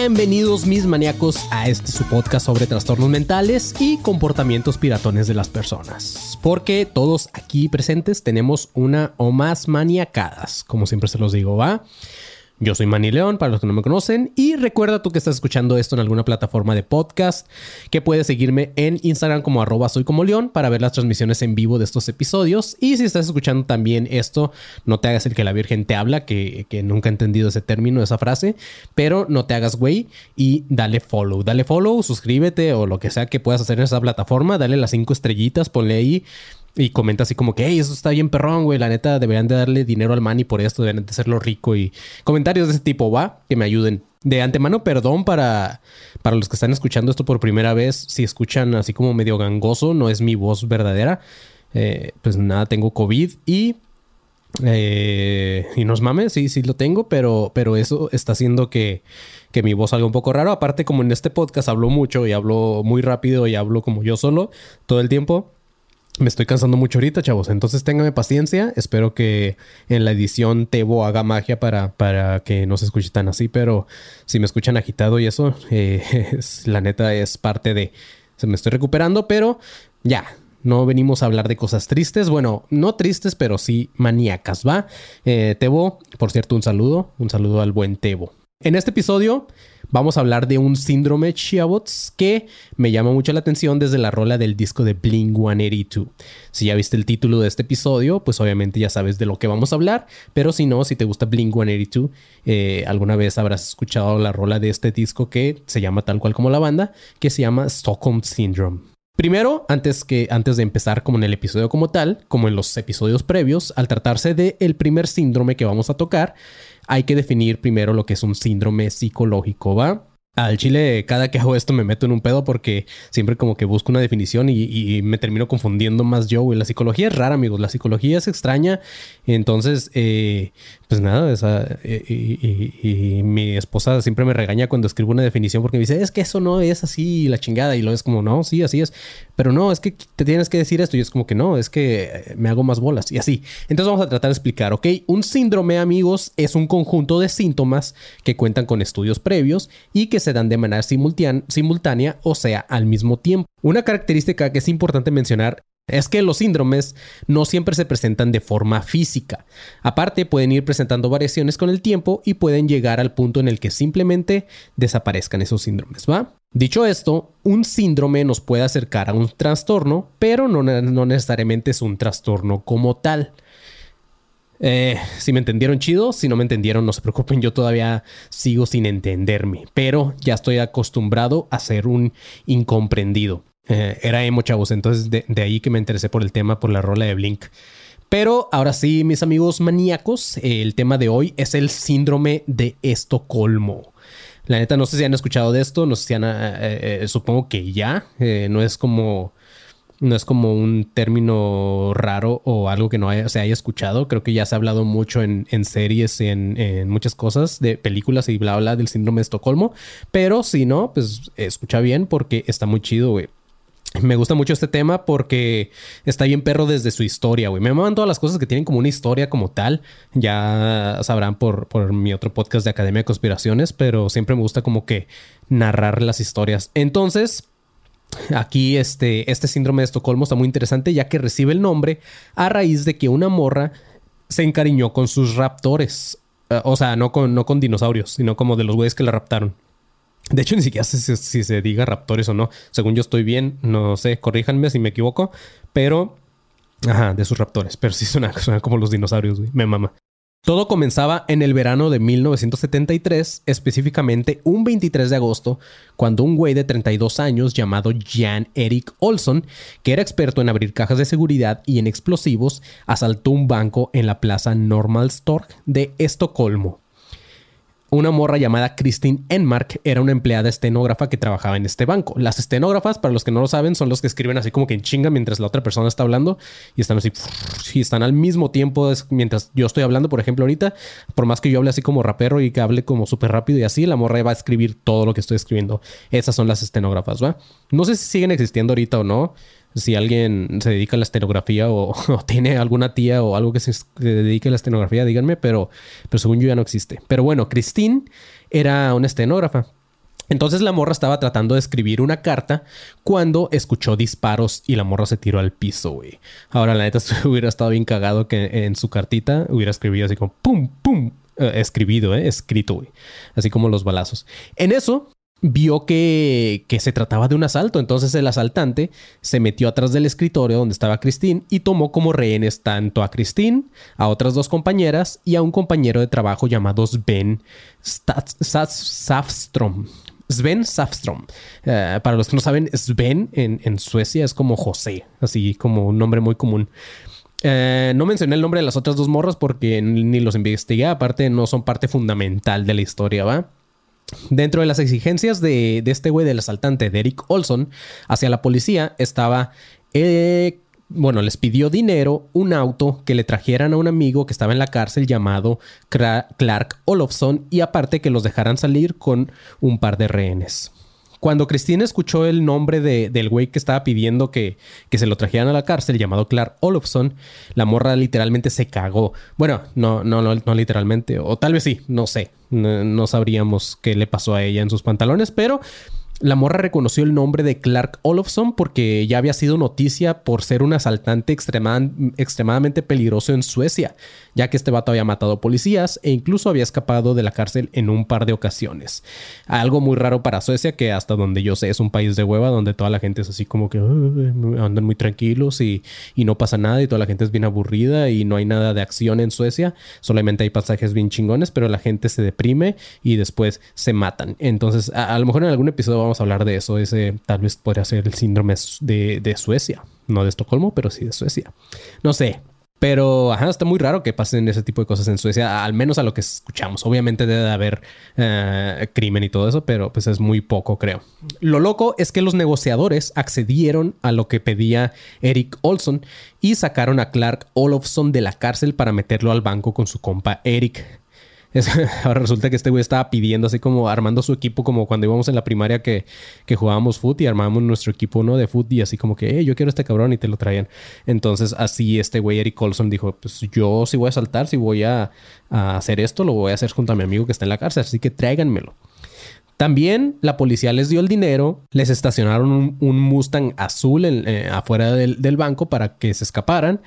Bienvenidos mis maníacos a este su podcast sobre trastornos mentales y comportamientos piratones de las personas. Porque todos aquí presentes tenemos una o más maniacadas, como siempre se los digo, ¿va? Yo soy Manny León, para los que no me conocen, y recuerda tú que estás escuchando esto en alguna plataforma de podcast, que puedes seguirme en Instagram como arroba soy como para ver las transmisiones en vivo de estos episodios. Y si estás escuchando también esto, no te hagas el que la Virgen te habla, que, que nunca he entendido ese término, esa frase, pero no te hagas güey y dale follow. Dale follow, suscríbete o lo que sea que puedas hacer en esa plataforma, dale las cinco estrellitas, ponle ahí y comenta así como que, hey, eso está bien perrón, güey. La neta, deberían de darle dinero al Manny por esto, deberían de hacerlo rico. Y comentarios de ese tipo, va, que me ayuden. De antemano, perdón para, para los que están escuchando esto por primera vez. Si escuchan así como medio gangoso, no es mi voz verdadera. Eh, pues nada, tengo COVID y. eh, y nos mames, sí, sí lo tengo, pero, pero eso está haciendo que, que mi voz salga un poco raro. Aparte, como en este podcast hablo mucho y hablo muy rápido y hablo como yo solo todo el tiempo. Me estoy cansando mucho ahorita, chavos. Entonces téngame paciencia. Espero que en la edición Tebo haga magia para, para que no se escuche tan así. Pero si me escuchan agitado y eso, eh, es- la neta es parte de... Se me estoy recuperando, pero ya. No venimos a hablar de cosas tristes. Bueno, no tristes, pero sí maníacas, ¿va? Eh, Tebo, por cierto, un saludo. Un saludo al buen Tebo. En este episodio vamos a hablar de un síndrome Chiabots que me llama mucho la atención desde la rola del disco de Bling 182. Si ya viste el título de este episodio, pues obviamente ya sabes de lo que vamos a hablar, pero si no, si te gusta Bling 182, eh, alguna vez habrás escuchado la rola de este disco que se llama tal cual como la banda, que se llama Stockholm Syndrome. Primero, antes, que, antes de empezar como en el episodio como tal, como en los episodios previos, al tratarse de el primer síndrome que vamos a tocar, hay que definir primero lo que es un síndrome psicológico, ¿va? Al chile, cada que hago esto me meto en un pedo porque siempre como que busco una definición y, me termino confundiendo más yo, güey. La psicología es rara, amigos. La psicología es extraña. Entonces, eh, pues nada, esa, y, mi esposa siempre me regaña cuando escribo una definición porque me dice, es que eso no es así, la chingada. Y lo es como, no, sí, así es. Pero no, es que te tienes que decir esto. Y es como que no, es que eh, me hago más bolas. Y así. Entonces vamos a tratar de explicar, ¿ok? Un síndrome, amigos, es un conjunto de síntomas que cuentan con estudios previos y que se dan de manera simultán- simultánea, o sea, al mismo tiempo. Una característica que es importante mencionar es que los síndromes no siempre se presentan de forma física. Aparte, pueden ir presentando variaciones con el tiempo y pueden llegar al punto en el que simplemente desaparezcan esos síndromes, ¿va? Dicho esto, un síndrome nos puede acercar a un trastorno, pero no, necesariamente es un trastorno como tal. Eh, si me entendieron chido, si no me entendieron, no se preocupen, yo todavía sigo sin entenderme, pero ya estoy acostumbrado a ser un incomprendido. Eh, era emo, chavos, entonces de, de ahí que me interesé por el tema, por la rola de Blink. Pero ahora sí, mis amigos maníacos, eh, el tema de hoy es el síndrome de Estocolmo. La neta, no sé si han escuchado de esto, no sé si han, eh, supongo que ya, no es como no es como un término raro o algo que no se haya escuchado. Creo que ya se ha hablado mucho en, en series, en, en muchas cosas de películas y bla, bla del síndrome de Estocolmo. Pero si no, pues escucha bien porque está muy chido, güey. Me gusta mucho este tema porque está bien perro desde su historia, güey. Me maman todas las cosas que tienen como una historia como tal. Ya sabrán por, por mi otro podcast de Academia de Conspiraciones, pero siempre me gusta como que narrar las historias. Entonces, Aquí este, este síndrome de Estocolmo está muy interesante ya que recibe el nombre a raíz de que una morra se encariñó con sus raptores. Eh, o sea, no con, no con dinosaurios, sino como de los güeyes que la raptaron. De hecho, ni siquiera sé si, se diga raptores o no. Según yo estoy bien, no sé, corríjanme si me equivoco. Pero Ajá, de sus raptores. Pero sí suena, suena como los dinosaurios, güey. Me mama. Todo comenzaba en el verano de 1973, específicamente un 23 de agosto, cuando un güey de 32 años llamado Jan Eric Olson, que era experto en abrir cajas de seguridad y en explosivos, asaltó un banco en la plaza Normalstorg de Estocolmo. Una morra llamada Christine Enmark era una empleada estenógrafa que trabajaba en este banco. Las estenógrafas, para los que no lo saben, son los que escriben así como que en chinga mientras la otra persona está hablando y están así y están al mismo tiempo mientras yo estoy hablando, por ejemplo, ahorita, por más que yo hable así como rapero y que hable como súper rápido y así, la morra va a escribir todo lo que estoy escribiendo. Esas son las estenógrafas, ¿va? No sé si siguen existiendo ahorita o no si alguien se dedica a la estenografía o, tiene alguna tía o algo que se, dedique a la estenografía, díganme, pero, pero según yo ya no existe. Pero bueno, Christine era una estenógrafa. Entonces la morra estaba tratando de escribir una carta cuando escuchó disparos y la morra se tiró al piso, güey. Ahora, la neta, hubiera estado bien cagado que en su cartita hubiera escrito así como pum, pum, eh, escribido, eh, escrito, güey. Así como los balazos. En eso, vio que, se trataba de un asalto. Entonces el asaltante se metió atrás del escritorio donde estaba Christine y tomó como rehenes tanto a Christine, a otras dos compañeras y a un compañero de trabajo llamado Sven Safstrom. Sven Safstrom. Eh, para los que no saben, Sven en, Suecia es como José, así como un nombre muy común. Eh, no mencioné el nombre de las otras dos morras porque ni los investigué, aparte no son parte fundamental de la historia, ¿va? Dentro de las exigencias de, este güey del asaltante, de Eric Olson, hacia la policía estaba... Eh, bueno, les pidió dinero, un auto que le trajeran a un amigo que estaba en la cárcel llamado Clark Olofsson y aparte que los dejaran salir con un par de rehenes. Cuando Cristina escuchó el nombre del güey que estaba pidiendo que, que, se lo trajeran a la cárcel, llamado Clark Olofsson, la morra literalmente se cagó. Bueno, no, no, no, no literalmente, o tal vez sí, no sé. no sabríamos qué le pasó a ella en sus pantalones, pero la morra reconoció el nombre de Clark Olofsson porque ya había sido noticia por ser un asaltante extremadamente peligroso en Suecia, ya que este vato había matado policías e incluso había escapado de la cárcel en un par de ocasiones. Algo muy raro para Suecia, que hasta donde yo sé es un país de hueva donde toda la gente es así como que andan muy tranquilos y, y, no pasa nada y toda la gente es bien aburrida y no hay nada de acción en Suecia, solamente hay pasajes bien chingones, pero la gente se deprime y después se matan. Entonces, a, a lo mejor en algún episodio vamos a hablar de eso. Ese tal vez podría ser el síndrome de, Suecia. No de Estocolmo, pero sí de Suecia. No sé. Pero está muy raro que pasen ese tipo de cosas en Suecia, al menos a lo que escuchamos. Obviamente debe de haber eh, crimen y todo eso, pero pues es muy poco, creo. Lo loco es que los negociadores accedieron a lo que pedía Eric Olson y sacaron a Clark Olofsson de la cárcel para meterlo al banco con su compa Eric. ahora resulta que este güey estaba pidiendo así como armando su equipo como cuando íbamos en la primaria que, que jugábamos foot y armábamos nuestro equipo uno de foot y así como que, yo quiero este cabrón y te lo traían. Entonces así este güey Eric Colson dijo, pues yo si voy a saltar, si voy a, hacer esto, lo voy a hacer junto a mi amigo que está en la cárcel, así que tráiganmelo. También la policía les dio el dinero, les estacionaron un, Mustang azul eh, afuera del, del, banco para que se escaparan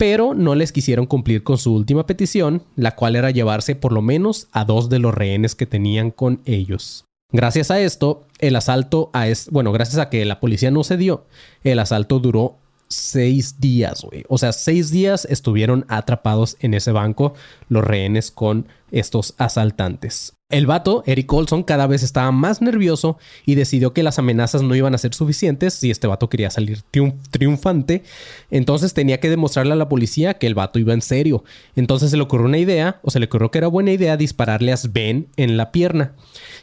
pero no les quisieron cumplir con su última petición, la cual era llevarse por lo menos a dos de los rehenes que tenían con ellos. Gracias a esto, el asalto a es bueno, gracias a que la policía no cedió, el asalto duró seis días, güey. O sea, seis días estuvieron atrapados en ese banco los rehenes con estos asaltantes. El vato, Eric Olson, cada vez estaba más nervioso y decidió que las amenazas no iban a ser suficientes si este vato quería salir triunfante. Entonces tenía que demostrarle a la policía que el vato iba en serio. Entonces se le ocurrió una idea, o se le ocurrió que era buena idea dispararle a Sven en la pierna.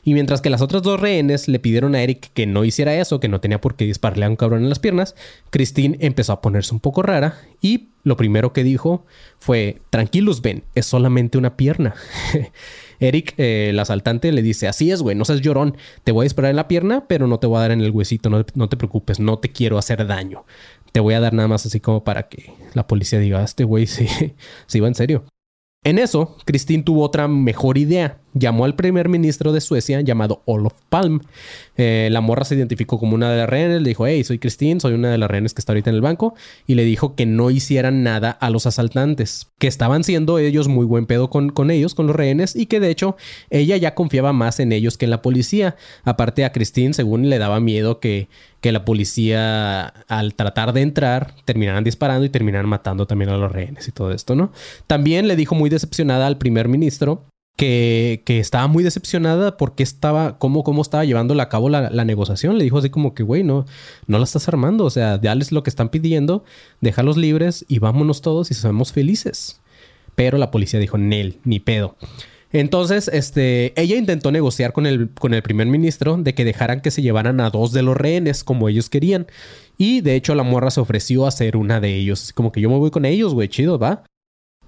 Y mientras que las otras dos rehenes le pidieron a Eric que no hiciera eso, que no tenía por qué dispararle a un cabrón en las piernas, Christine empezó a ponerse un poco rara y lo primero que dijo fue, tranquilos Ben, es solamente una pierna. Eric, eh, el asaltante, le dice, así es, güey, no seas llorón, te voy a disparar en la pierna, pero no te voy a dar en el huesito, no, te preocupes, no te quiero hacer daño. Te voy a dar nada más así como para que la policía diga, este güey sí, sí va en serio. En eso, Christine tuvo otra mejor idea, llamó al primer ministro de Suecia llamado Olof Palm. Eh, la morra se identificó como una de las rehenes, le dijo, hey, soy Christine, soy una de las rehenes que está ahorita en el banco, y le dijo que no hicieran nada a los asaltantes, que estaban siendo ellos muy buen pedo con, con ellos, con los rehenes, y que de hecho ella ya confiaba más en ellos que en la policía. Aparte a Christine, según le daba miedo que, que la policía al tratar de entrar terminaran disparando y terminaran matando también a los rehenes y todo esto, ¿no? También le dijo muy decepcionada al primer ministro que, estaba muy decepcionada porque estaba, cómo, cómo estaba llevando a cabo la, negociación. Le dijo así como que, güey, no, no la estás armando. O sea, dales lo que están pidiendo, déjalos libres y vámonos todos y seamos felices. Pero la policía dijo, Nel, ni pedo. Entonces, este, ella intentó negociar con el, con el primer ministro de que dejaran que se llevaran a dos de los rehenes como ellos querían. Y de hecho, la morra se ofreció a ser una de ellos. Como que yo me voy con ellos, güey, chido, va.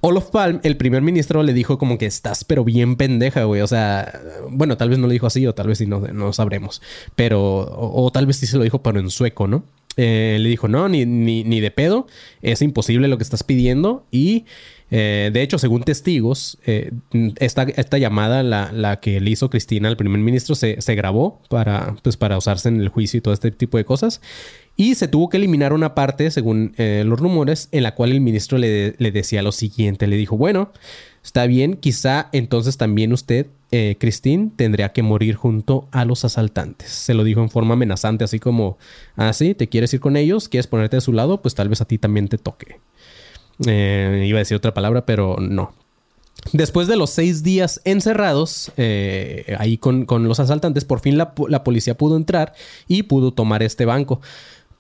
Olof Palm, el primer ministro, le dijo como que estás pero bien pendeja, güey. O sea, bueno, tal vez no lo dijo así o tal vez sí no, no sabremos. Pero, o, tal vez sí se lo dijo, pero en sueco, ¿no? Eh, le dijo, no, ni, ni, ni, de pedo. Es imposible lo que estás pidiendo. Y, eh, de hecho, según testigos, eh, esta, esta, llamada, la, la, que le hizo Cristina al primer ministro, se, se grabó para, pues, para usarse en el juicio y todo este tipo de cosas. Y se tuvo que eliminar una parte, según eh, los rumores, en la cual el ministro le, decía lo siguiente. Le dijo, bueno, está bien, quizá entonces también usted, eh, Christine, tendría que morir junto a los asaltantes. Se lo dijo en forma amenazante, así como, ah, sí, ¿te quieres ir con ellos? ¿Quieres ponerte de su lado? Pues tal vez a ti también te toque. Eh, iba a decir otra palabra, pero no. Después de los seis días encerrados ahí con, los asaltantes, por fin la, la, policía pudo entrar y pudo tomar este banco.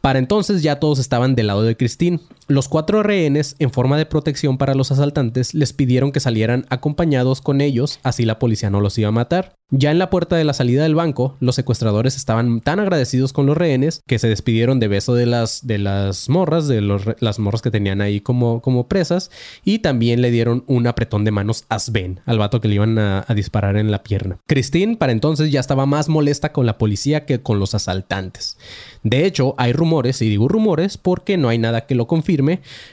Para entonces ya todos estaban del lado de Christine. Los cuatro rehenes, en forma de protección para los asaltantes, les pidieron que salieran acompañados con ellos, así la policía no los iba a matar. Ya en la puerta de la salida del banco, los secuestradores estaban tan agradecidos con los rehenes que se despidieron de beso de las, de las morras, de las morras que tenían ahí como, como presas, y también le dieron un apretón de manos a Sven, al vato que le iban a, a disparar en la pierna. Christine, para entonces, ya estaba más molesta con la policía que con los asaltantes. De hecho, hay rumores, y digo rumores porque no hay nada que lo confirme,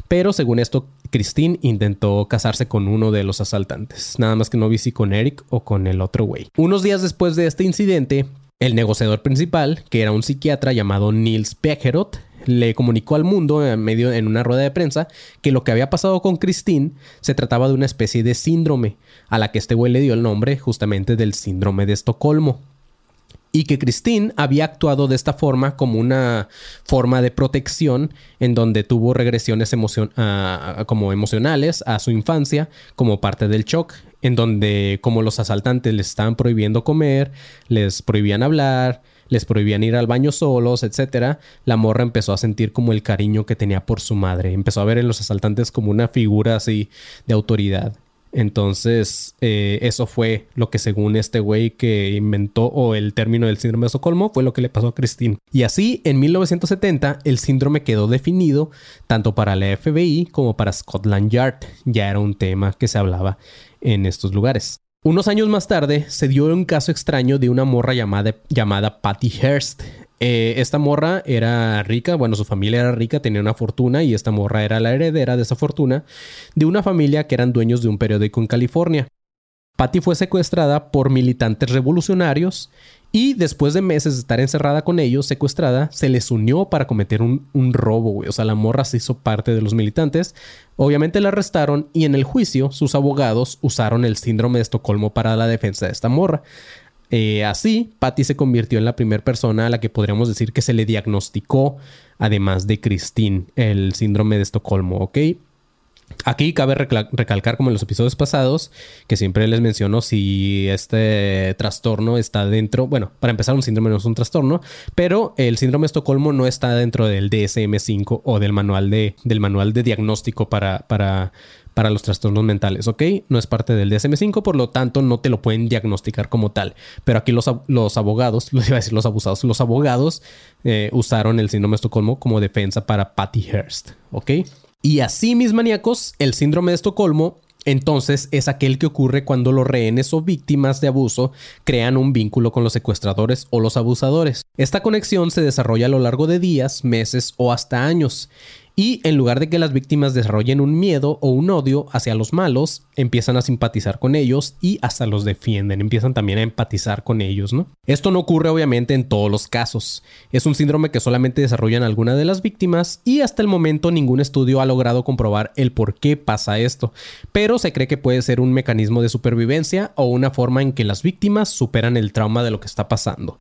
pero según esto, Christine intentó casarse con uno de los asaltantes. Nada más que no vi si con Eric o con el otro güey. Unos días después de este incidente, el negociador principal, que era un psiquiatra llamado Niels Becherot, le comunicó al mundo en medio en una rueda de prensa que lo que había pasado con Christine se trataba de una especie de síndrome, a la que este güey le dio el nombre justamente del síndrome de Estocolmo y que Christine había actuado de esta forma como una forma de protección en donde tuvo regresiones como emocionales a su infancia como parte del shock, en donde como los asaltantes les estaban prohibiendo comer, les prohibían hablar, les prohibían ir al baño solos, etc., la morra empezó a sentir como el cariño que tenía por su madre, empezó a ver en los asaltantes como una figura así de autoridad. Entonces, eh, eso fue lo que según este güey que inventó o el término del síndrome de Estocolmo fue lo que le pasó a Christine. Y así, en 1970, el síndrome quedó definido tanto para la FBI como para Scotland Yard. Ya era un tema que se hablaba en estos lugares. Unos años más tarde se dio un caso extraño de una morra llamada, llamada Patty Hearst. Eh, esta morra era rica, bueno, su familia era rica, tenía una fortuna y esta morra era la heredera de esa fortuna de una familia que eran dueños de un periódico en California. Patty fue secuestrada por militantes revolucionarios y después de meses de estar encerrada con ellos, secuestrada, se les unió para cometer un, un robo, güey. O sea, la morra se hizo parte de los militantes. Obviamente la arrestaron y en el juicio sus abogados usaron el síndrome de Estocolmo para la defensa de esta morra. Eh, así, Patty se convirtió en la primera persona a la que podríamos decir que se le diagnosticó, además de Christine, el síndrome de Estocolmo, ¿ok? Aquí cabe recalcar, como en los episodios pasados, que siempre les menciono si este trastorno está dentro. Bueno, para empezar, un síndrome no es un trastorno, pero el síndrome de Estocolmo no está dentro del DSM-5 o del manual de, del manual de diagnóstico para, para, para los trastornos mentales, ¿ok? No es parte del DSM-5, por lo tanto no te lo pueden diagnosticar como tal. Pero aquí los, los abogados, los iba a decir los abusados, los abogados eh, usaron el síndrome de Estocolmo como defensa para Patty Hearst, ¿ok? Y así, mis maníacos, el síndrome de Estocolmo entonces es aquel que ocurre cuando los rehenes o víctimas de abuso crean un vínculo con los secuestradores o los abusadores. Esta conexión se desarrolla a lo largo de días, meses o hasta años Y en lugar de que las víctimas desarrollen un miedo o un odio hacia los malos, empiezan a simpatizar con ellos y hasta los defienden, empiezan también a empatizar con ellos, ¿no? Esto no ocurre obviamente en todos los casos. Es un síndrome que solamente desarrollan algunas de las víctimas y hasta el momento ningún estudio ha logrado comprobar el por qué pasa esto, pero se cree que puede ser un mecanismo de supervivencia o una forma en que las víctimas superan el trauma de lo que está pasando.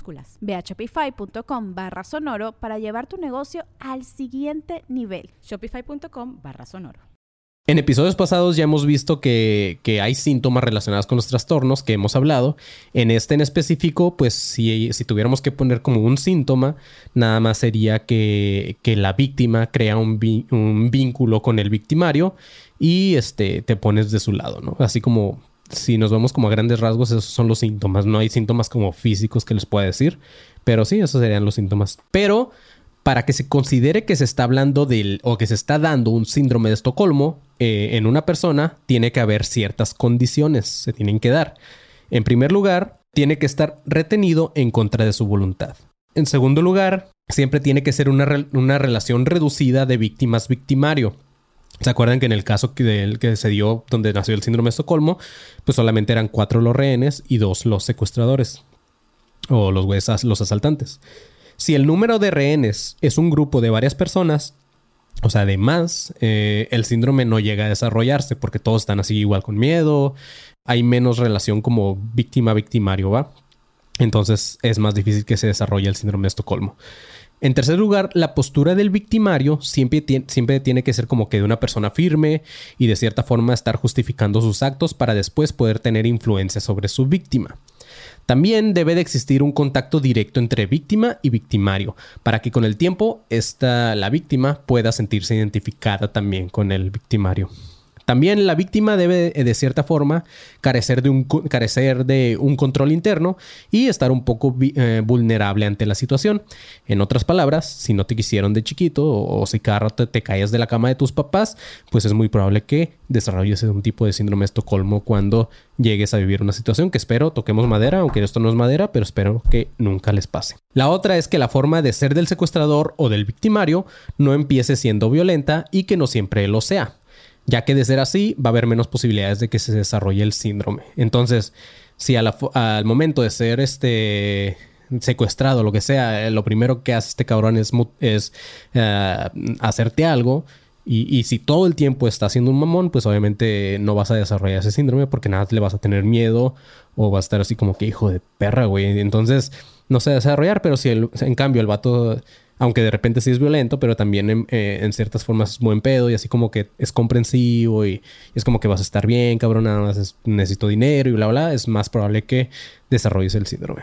Ve a shopify.com barra sonoro para llevar tu negocio al siguiente nivel. Shopify.com barra sonoro. En episodios pasados ya hemos visto que, hay síntomas relacionados con los trastornos que hemos hablado. En este en específico, pues si, tuviéramos que poner como un síntoma, nada más sería que, la víctima crea un, un, vínculo con el victimario y este, te pones de su lado, ¿no? Así como si nos vamos como a grandes rasgos, esos son los síntomas. No hay síntomas como físicos que les pueda decir, pero sí, esos serían los síntomas. Pero para que se considere que se está hablando del o que se está dando un síndrome de Estocolmo eh, en una persona, tiene que haber ciertas condiciones, se tienen que dar. En primer lugar, tiene que estar retenido en contra de su voluntad. En segundo lugar, siempre tiene que ser una, una relación reducida de víctimas-victimario. ¿Se acuerdan que en el caso que, que se dio donde nació el síndrome de Estocolmo, pues solamente eran cuatro los rehenes y dos los secuestradores o los, los asaltantes? Si el número de rehenes es un grupo de varias personas, o sea, de más, eh, el síndrome no llega a desarrollarse porque todos están así igual con miedo, hay menos relación como víctima-victimario, ¿va? Entonces es más difícil que se desarrolle el síndrome de Estocolmo. En tercer lugar, la postura del victimario siempre, siempre, tiene que ser como que de una persona firme y de cierta forma estar justificando sus actos para después poder tener influencia sobre su víctima. También debe de existir un contacto directo entre víctima y victimario, para que con el tiempo esta, la víctima pueda sentirse identificada también con el victimario. También la víctima debe eh, de cierta forma carecer de un, carecer de un control interno y estar un poco eh, vulnerable ante la situación. En otras palabras, si no te quisieron de chiquito o, si cada te, caes de la cama de tus papás, pues es muy probable que desarrolles un tipo de síndrome de Estocolmo cuando llegues a vivir una situación que espero toquemos madera, aunque esto no es madera, pero espero que nunca les pase. La otra es que la forma de ser del secuestrador o del victimario no empiece siendo violenta y que no siempre lo sea ya que de ser así va a haber menos posibilidades de que se desarrolle el síndrome. Entonces, si al momento de ser este secuestrado, lo que sea, eh, lo primero que hace este cabrón es, es eh, hacerte algo. Y, si todo el tiempo está haciendo un mamón, pues obviamente no vas a desarrollar ese síndrome porque nada le vas a tener miedo o va a estar así como que hijo de perra, güey. Entonces no se va desarrollar, pero si en cambio el vato aunque de repente sí es violento, pero también eh, en, ciertas formas es buen pedo y así como que es comprensivo y, es como que vas a estar bien, cabrón, nada más necesito dinero y bla, bla, es más probable que desarrolles el síndrome.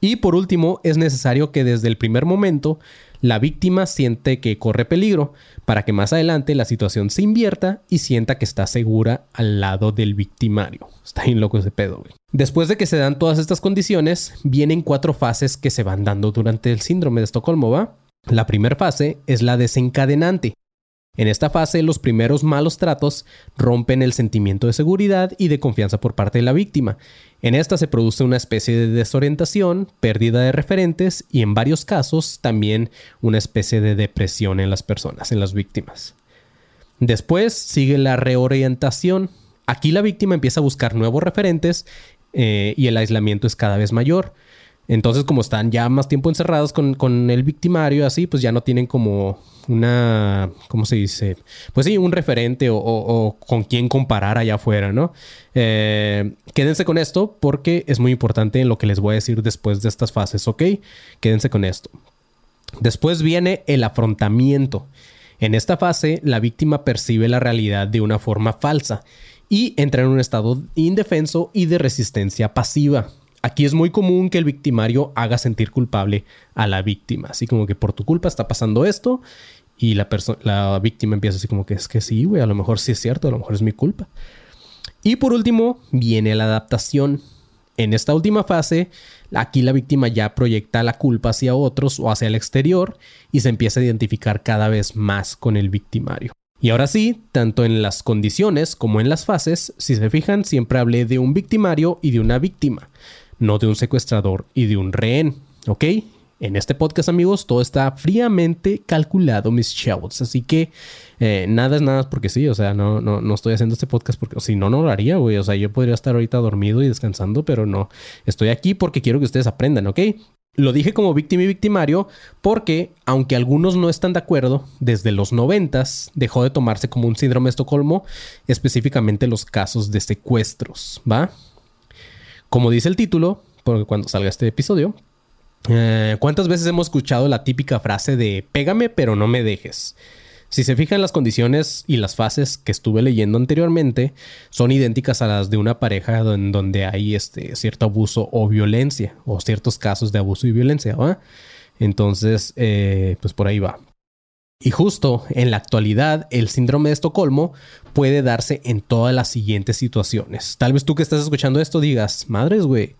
Y por último, es necesario que desde el primer momento la víctima siente que corre peligro para que más adelante la situación se invierta y sienta que está segura al lado del victimario. Está bien loco ese pedo, güey. Después de que se dan todas estas condiciones, vienen cuatro fases que se van dando durante el síndrome de Estocolmo, ¿va? La primera fase es la desencadenante, en esta fase, los primeros malos tratos rompen el sentimiento de seguridad y de confianza por parte de la víctima. En esta se produce una especie de desorientación, pérdida de referentes y en varios casos también una especie de depresión en las personas, en las víctimas. Después sigue la reorientación. Aquí la víctima empieza a buscar nuevos referentes eh, y el aislamiento es cada vez mayor. Entonces, como están ya más tiempo encerrados con, con, el victimario, así, pues ya no tienen como una, ¿cómo se dice? Pues sí, un referente o, con quién comparar allá afuera, ¿no? Eh, quédense con esto porque es muy importante en lo que les voy a decir después de estas fases, ¿ok? Quédense con esto. Después viene el afrontamiento. En esta fase, la víctima percibe la realidad de una forma falsa y entra en un estado indefenso y de resistencia pasiva. Aquí es muy común que el victimario haga sentir culpable a la víctima, así como que por tu culpa está pasando esto y la, la víctima empieza así como que es que sí, güey, a lo mejor sí es cierto, a lo mejor es mi culpa. Y por último, viene la adaptación. En esta última fase, aquí la víctima ya proyecta la culpa hacia otros o hacia el exterior y se empieza a identificar cada vez más con el victimario. Y ahora sí, tanto en las condiciones como en las fases, si se fijan, siempre hablé de un victimario y de una víctima no de un secuestrador y de un rehén, ¿ok? En este podcast, amigos, todo está fríamente calculado, mis chavos. Así que eh, nada es nada porque sí. O sea, no, no, no estoy haciendo este podcast porque si no, no lo haría, güey. O sea, yo podría estar ahorita dormido y descansando, pero no. Estoy aquí porque quiero que ustedes aprendan, ¿ok? Lo dije como víctima y victimario porque, aunque algunos no están de acuerdo, desde los noventas dejó de tomarse como un síndrome de Estocolmo, específicamente los casos de secuestros, ¿va? Como dice el título, porque cuando salga este episodio, eh, ¿cuántas veces hemos escuchado la típica frase de pégame pero no me dejes? Si se fijan las condiciones y las fases que estuve leyendo anteriormente, son idénticas a las de una pareja en donde hay este, cierto abuso o violencia, o ciertos casos de abuso y violencia. Entonces, eh, pues por ahí va. Y justo en la actualidad, el síndrome de Estocolmo puede darse en todas las siguientes situaciones. Tal vez tú que estás escuchando esto digas, madres, güey.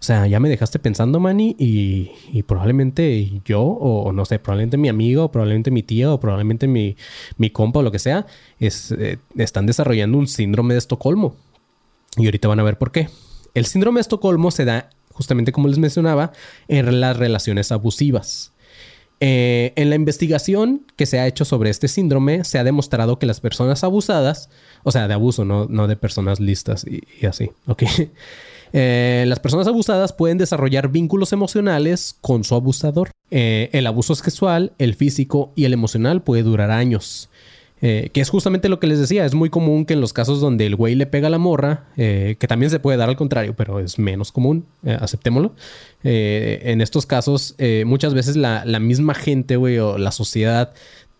O sea, ya me dejaste pensando, Manny, y, probablemente yo, o, no sé, probablemente mi amigo, probablemente mi tía, o probablemente mi, mi compa, o lo que sea, es, eh, están desarrollando un síndrome de Estocolmo. Y ahorita van a ver por qué. El síndrome de Estocolmo se da, justamente como les mencionaba, en las relaciones abusivas. Eh, en la investigación que se ha hecho sobre este síndrome, se ha demostrado que las personas abusadas, o sea, de abuso, no, no de personas listas y, así, ¿ok? Eh, las personas abusadas pueden desarrollar vínculos emocionales con su abusador. Eh, el abuso sexual, el físico y el emocional puede durar años. Eh, que es justamente lo que les decía, es muy común que en los casos donde el güey le pega la morra, eh, que también se puede dar al contrario, pero es menos común, eh, aceptémoslo. en estos casos, muchas veces la, la misma gente, güey, o la sociedad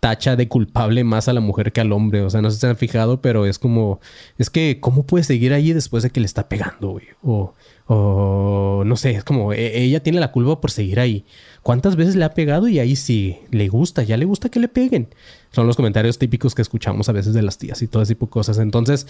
tacha de culpable más a la mujer que al hombre. O sea, no si se han fijado, pero es como, es que, ¿cómo puede seguir allí después de que le está pegando, güey? O, o no sé, es como, e, ella tiene la culpa por seguir ahí. ¿Cuántas veces le ha pegado y ahí sí le gusta, ya le gusta que le peguen? Son los comentarios típicos que escuchamos a veces de las tías y todo ese tipo de cosas. Entonces,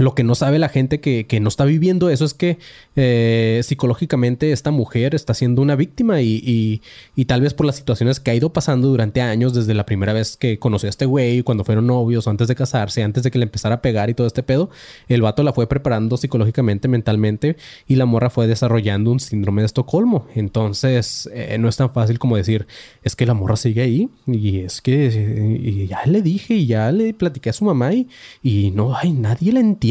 lo que no sabe la gente que, no está viviendo eso es que eh, psicológicamente esta mujer está siendo una víctima y, tal vez por las situaciones que ha ido pasando durante años, desde la primera vez que conoció a este güey, cuando fueron novios, antes de casarse, antes de que le empezara a pegar y todo este pedo, el vato la fue preparando psicológicamente, mentalmente y la morra fue desarrollando un síndrome de Estocolmo. Entonces eh, no es tan fácil como decir, es que la morra sigue ahí y es que ya le dije y ya le platiqué a su mamá y, y no, hay nadie la entiende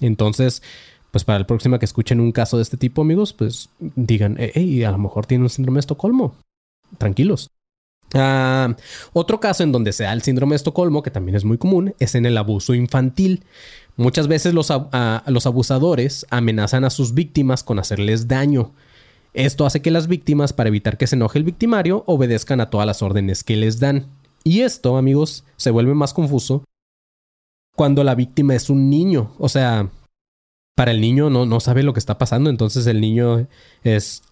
entonces, pues para el próximo que escuchen un caso de este tipo, amigos, pues digan, hey, a lo mejor tiene un síndrome de Estocolmo. Tranquilos. Ah, otro caso en donde se da el síndrome de Estocolmo, que también es muy común, es en el abuso infantil. Muchas veces los, los abusadores amenazan a sus víctimas con hacerles daño. Esto hace que las víctimas, para evitar que se enoje el victimario, obedezcan a todas las órdenes que les dan. Y esto, amigos, se vuelve más confuso cuando la víctima es un niño. O sea, para el niño no, no sabe lo que está pasando. Entonces el niño es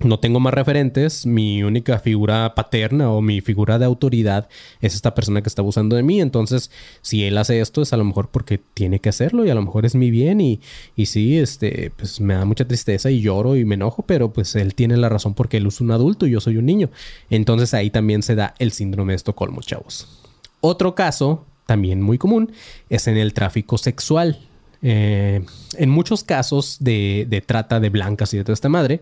no tengo más referentes, mi única figura paterna o mi figura de autoridad es esta persona que está abusando de mí, entonces si él hace esto es a lo mejor porque tiene que hacerlo y a lo mejor es mi bien y, y sí, este, pues me da mucha tristeza y lloro y me enojo, pero pues él tiene la razón porque él es un adulto y yo soy un niño, entonces ahí también se da el síndrome de Estocolmo, chavos. Otro caso también muy común, es en el tráfico sexual. Eh, en muchos casos de, trata de blancas y de toda esta madre,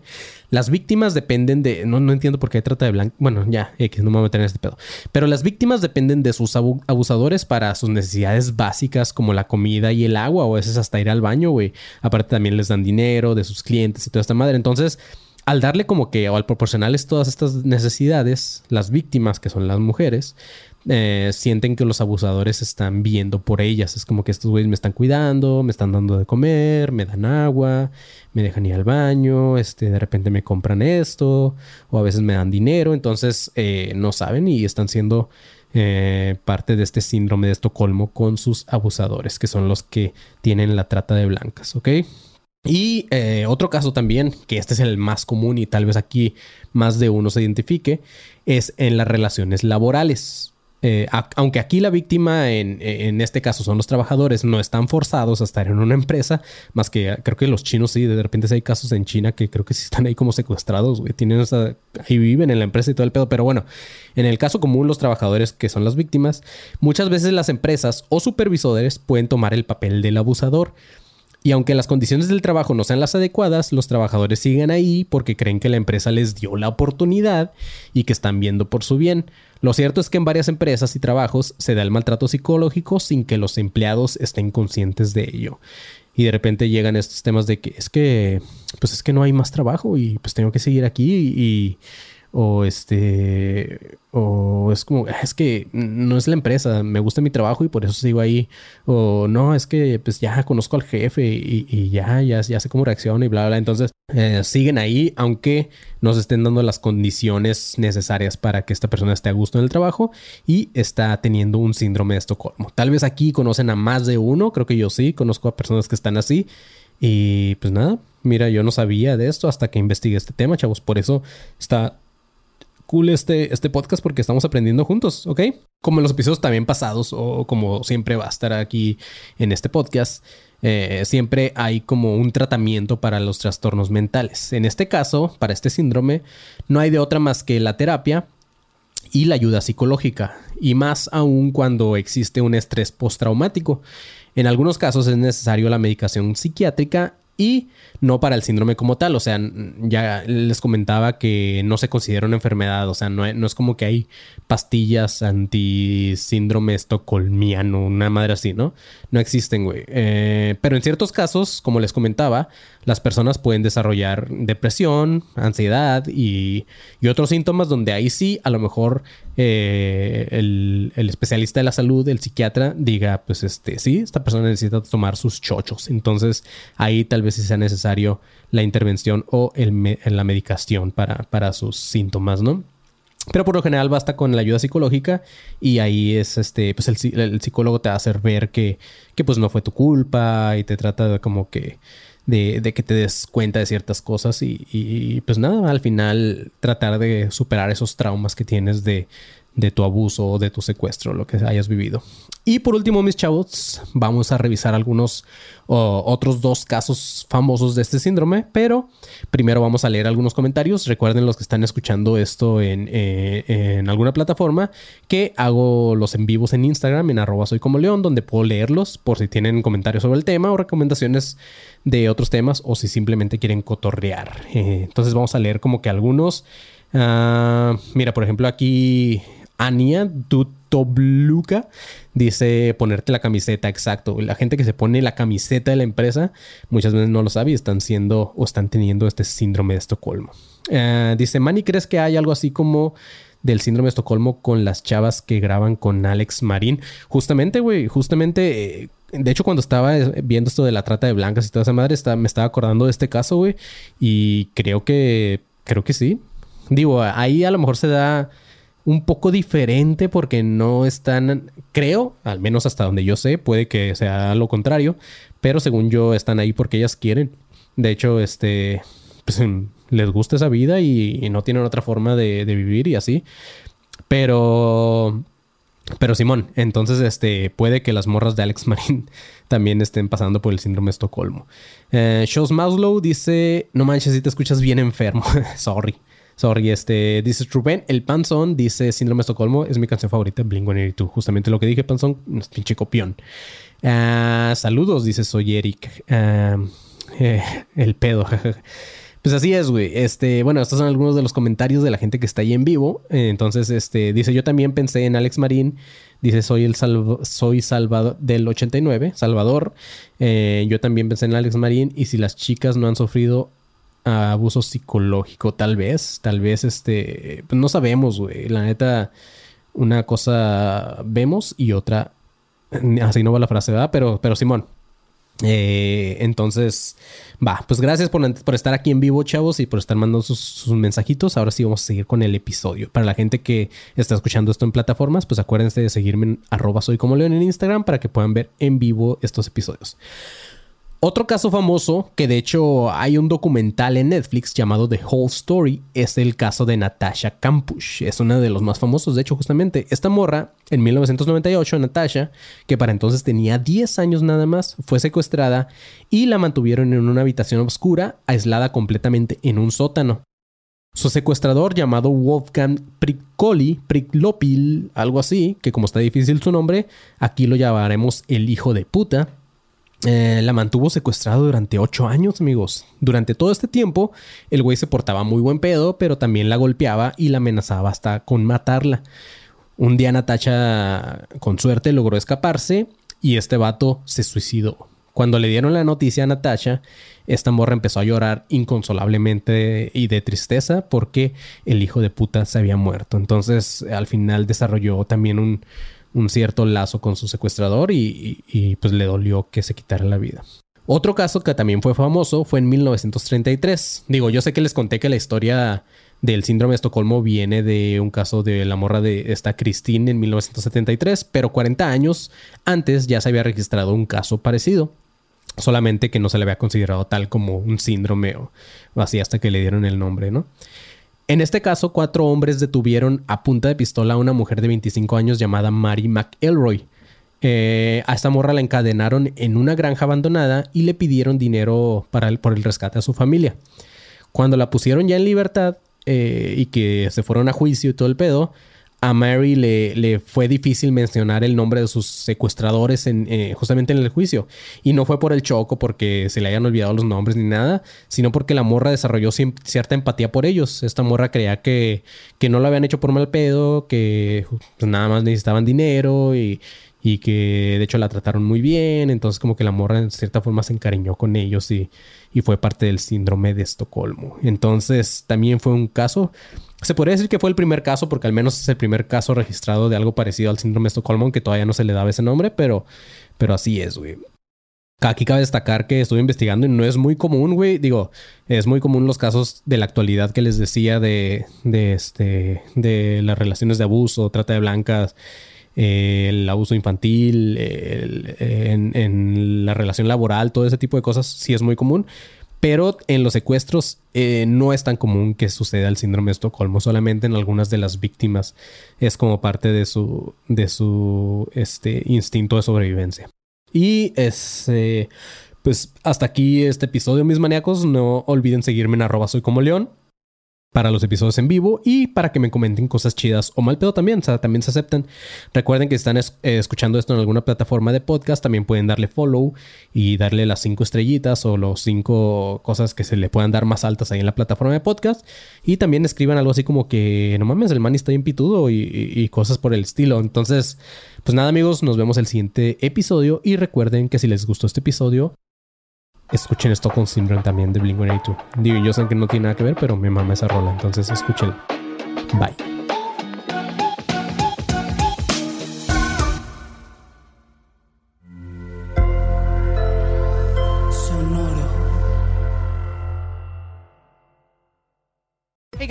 las víctimas dependen de. No, no entiendo por qué trata de blancas. Bueno, ya, que no me voy a meter en este pedo. Pero las víctimas dependen de sus abusadores para sus necesidades básicas como la comida y el agua, o a veces hasta ir al baño, güey. Aparte, también les dan dinero de sus clientes y toda esta madre. Entonces, al darle como que, o al proporcionarles todas estas necesidades, las víctimas, que son las mujeres, eh, sienten que los abusadores están viendo por ellas. Es como que estos güeyes me están cuidando, me están dando de comer, me dan agua, me dejan ir al baño, este, de repente me compran esto, o a veces me dan dinero, entonces eh, no saben y están siendo eh, parte de este síndrome de Estocolmo con sus abusadores, que son los que tienen la trata de blancas, ¿ok? Y otro caso también, que este es el más común y tal vez aquí más de uno se identifique, es en las relaciones laborales. Eh, aunque aquí la víctima en, este caso son los trabajadores, no están forzados a estar en una empresa, más que creo que los chinos sí, de repente hay casos en China que creo que sí están ahí como secuestrados, güey, tienen ahí viven en la empresa y todo el pedo, pero bueno, en el caso común los trabajadores que son las víctimas, muchas veces las empresas o supervisores pueden tomar el papel del abusador. Y aunque las condiciones del trabajo no sean las adecuadas, los trabajadores siguen ahí porque creen que la empresa les dio la oportunidad y que están viendo por su bien. Lo cierto es que en varias empresas y trabajos se da el maltrato psicológico sin que los empleados estén conscientes de ello. Y de repente llegan estos temas de que es que, pues es que no hay más trabajo y pues tengo que seguir aquí y, o este o es como es que no es la empresa me gusta mi trabajo y por eso sigo ahí o no es que pues ya conozco al jefe y, ya, ya ya sé cómo reacciona y bla bla entonces eh, siguen ahí aunque no se estén dando las condiciones necesarias para que esta persona esté a gusto en el trabajo y está teniendo un síndrome de Estocolmo. Tal vez aquí conocen a más de uno creo que yo sí conozco a personas que están así y pues nada mira yo no sabía de esto hasta que investigué este tema chavos por eso está cool este, este podcast porque estamos aprendiendo juntos, ¿ok? Como en los episodios también pasados o como siempre va a estar aquí en este podcast, eh, siempre hay como un tratamiento para los trastornos mentales. En este caso, para este síndrome, no hay de otra más que la terapia y la ayuda psicológica, y más aún cuando existe un estrés postraumático. En algunos casos es necesario la medicación psiquiátrica y no para el síndrome como tal. O sea, ya les comentaba que no se considera una enfermedad. O sea, no, no es como que hay pastillas anti síndrome estocolmiano, una madre así, ¿no? No existen, güey. Eh, pero en ciertos casos, como les comentaba, las personas pueden desarrollar depresión, ansiedad y, otros síntomas donde ahí sí, a lo mejor eh, el, especialista de la salud, el psiquiatra, diga, pues este, sí, esta persona necesita tomar sus chochos. Entonces ahí tal vez sí sea necesario la intervención o el, la medicación para, para sus síntomas, ¿no? Pero por lo general basta con la ayuda psicológica y ahí es este, pues el, psicólogo te va a hacer ver que, que, pues no fue tu culpa y te trata de como que de, de que te des cuenta de ciertas cosas y, y, pues nada, al final tratar de superar esos traumas que tienes de, de tu abuso o de tu secuestro, lo que hayas vivido. Y por último, mis chavos, vamos a revisar algunos otros dos casos famosos de este síndrome, pero primero vamos a leer algunos comentarios. Recuerden los que están escuchando esto en, eh, en alguna plataforma que hago los en vivos en Instagram, en arroba soy como león, donde puedo leerlos por si tienen comentarios sobre el tema o recomendaciones de otros temas o si simplemente quieren cotorrear. Eh, entonces vamos a leer como que algunos. Ah, mira, por ejemplo, aquí Ania Dutobluka dice ponerte la camiseta, exacto. La gente que se pone la camiseta de la empresa muchas veces no lo sabe y están siendo o están teniendo este síndrome de Estocolmo. Eh, dice Manny, ¿crees que hay algo así como del síndrome de Estocolmo con las chavas que graban con Alex Marín? Justamente, güey, justamente... Eh, de hecho, cuando estaba viendo esto de la trata de blancas y toda esa madre, me estaba acordando de este caso, güey. Y creo que... Creo que sí. Digo, ahí a lo mejor se da un poco diferente porque no están, creo, al menos hasta donde yo sé, puede que sea lo contrario, pero según yo están ahí porque ellas quieren. De hecho, este, pues les gusta esa vida y, no tienen otra forma de, vivir y así. Pero, pero Simón, entonces este, puede que las morras de Alex Marín también estén pasando por el síndrome de Estocolmo. Eh, Shows Maslow dice, no manches si te escuchas bien enfermo, sorry. Sorry, este, dice Rubén, el Panzón dice Síndrome de Estocolmo, es mi canción favorita, Blink-182. Justamente lo que dije, Panzón, es pinche copión. Ah, saludos, dice soy Eric. Ah, eh, el pedo, Pues así es, güey. Este, bueno, estos son algunos de los comentarios de la gente que está ahí en vivo. entonces, este, dice, yo también pensé en Alex Marín. Dice, soy el soy Salvador del 89, Salvador. Eh, yo también pensé en Alex Marín. Y si las chicas no han sufrido abuso psicológico, tal vez, tal vez este, pues no sabemos, güey. La neta, una cosa vemos y otra, así no va la frase, ¿verdad? Pero, pero Simón, eh, entonces, va, pues gracias por, por, estar aquí en vivo, chavos, y por estar mandando sus, mensajitos. Ahora sí vamos a seguir con el episodio. Para la gente que está escuchando esto en plataformas, pues acuérdense de seguirme en arroba soy como león en Instagram para que puedan ver en vivo estos episodios. Otro caso famoso, que de hecho hay un documental en Netflix llamado The Whole Story, es el caso de Natasha Kampusch. Es uno de los más famosos, de hecho, justamente. Esta morra, en 1998, Natasha, que para entonces tenía 10 años nada más, fue secuestrada y la mantuvieron en una habitación oscura, aislada completamente en un sótano. Su secuestrador, llamado Wolfgang Prickoli, Pricklopil, algo así, que como está difícil su nombre, aquí lo llamaremos el hijo de puta eh, la mantuvo secuestrado durante ocho años, amigos. Durante todo este tiempo, el güey se portaba muy buen pedo, pero también la golpeaba y la amenazaba hasta con matarla. Un día Natacha, con suerte, logró escaparse y este vato se suicidó. Cuando le dieron la noticia a Natasha, esta morra empezó a llorar inconsolablemente y de tristeza porque el hijo de puta se había muerto. Entonces, al final desarrolló también un, un cierto lazo con su secuestrador y, pues le dolió que se quitara la vida. Otro caso que también fue famoso fue en 1933. Digo, yo sé que les conté que la historia del síndrome de Estocolmo viene de un caso de la morra de esta Christine en 1973, pero 40 años antes ya se había registrado un caso parecido. Solamente que no se le había considerado tal como un síndrome o así hasta que le dieron el nombre, ¿no? En este caso, cuatro hombres detuvieron a punta de pistola a una mujer de 25 años llamada Mary McElroy. Eh, a esta morra la encadenaron en una granja abandonada y le pidieron dinero para el, por el rescate a su familia. Cuando la pusieron ya en libertad eh, y que se fueron a juicio y todo el pedo, a Mary le, le, fue difícil mencionar el nombre de sus secuestradores en, eh, justamente en el juicio. Y no fue por el choco porque se le hayan olvidado los nombres ni nada, sino porque la morra desarrolló cierta empatía por ellos. Esta morra creía que, que no lo habían hecho por mal pedo, que pues, nada más necesitaban dinero y, y que de hecho la trataron muy bien. Entonces como que la morra en cierta forma se encariñó con ellos y, y fue parte del síndrome de Estocolmo. Entonces también fue un caso se podría decir que fue el primer caso, porque al menos es el primer caso registrado de algo parecido al síndrome de Estocolmo, aunque todavía no se le daba ese nombre, pero, pero así es, güey. Aquí cabe destacar que estuve investigando y no es muy común, güey. Digo, es muy común los casos de la actualidad que les decía de, de, este, de las relaciones de abuso, trata de blancas, el abuso infantil, en, en, la relación laboral, todo ese tipo de cosas sí es muy común. Pero en los secuestros eh, no es tan común que suceda el síndrome de Estocolmo. Solamente en algunas de las víctimas es como parte de su, de su este, instinto de sobrevivencia. Y es, eh, pues hasta aquí este episodio, mis maníacos. No olviden seguirme en arroba soy como león para los episodios en vivo y para que me comenten cosas chidas o mal pedo también, también se aceptan. Recuerden que están eh, escuchando esto en alguna plataforma de podcast, también pueden darle follow y darle las cinco estrellitas o los cinco cosas que se le puedan dar más altas ahí en la plataforma de podcast y también escriban algo así como que no mames, el man está bien pitudo y, y cosas por el estilo. Entonces, pues nada amigos, nos vemos el siguiente episodio y recuerden que si les gustó este episodio, escuchen con Syndrome también de Blink-182. Digo, yo sé que no tiene nada que ver, pero me mama esa rola, entonces escúchenla. Bye.